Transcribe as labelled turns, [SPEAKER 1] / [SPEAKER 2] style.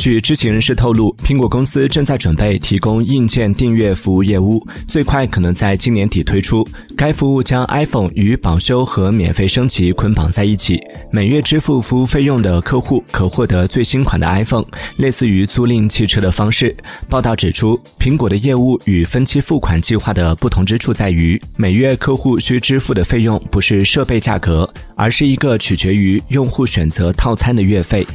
[SPEAKER 1] 据知情人士透露苹果公司正在准备提供硬件订阅服务业务最快可能在今年底推出。该服务将 iphone 与保修和免费升级捆绑在一起每月支付服务费用的客户可获得最新款的 iphone 类似于租赁汽车的方式。报道指出苹果的业务与分期付款计划的不同之处在于每月客户需支付的费用不是设备价格而是一个取决于用户选择套餐的月费。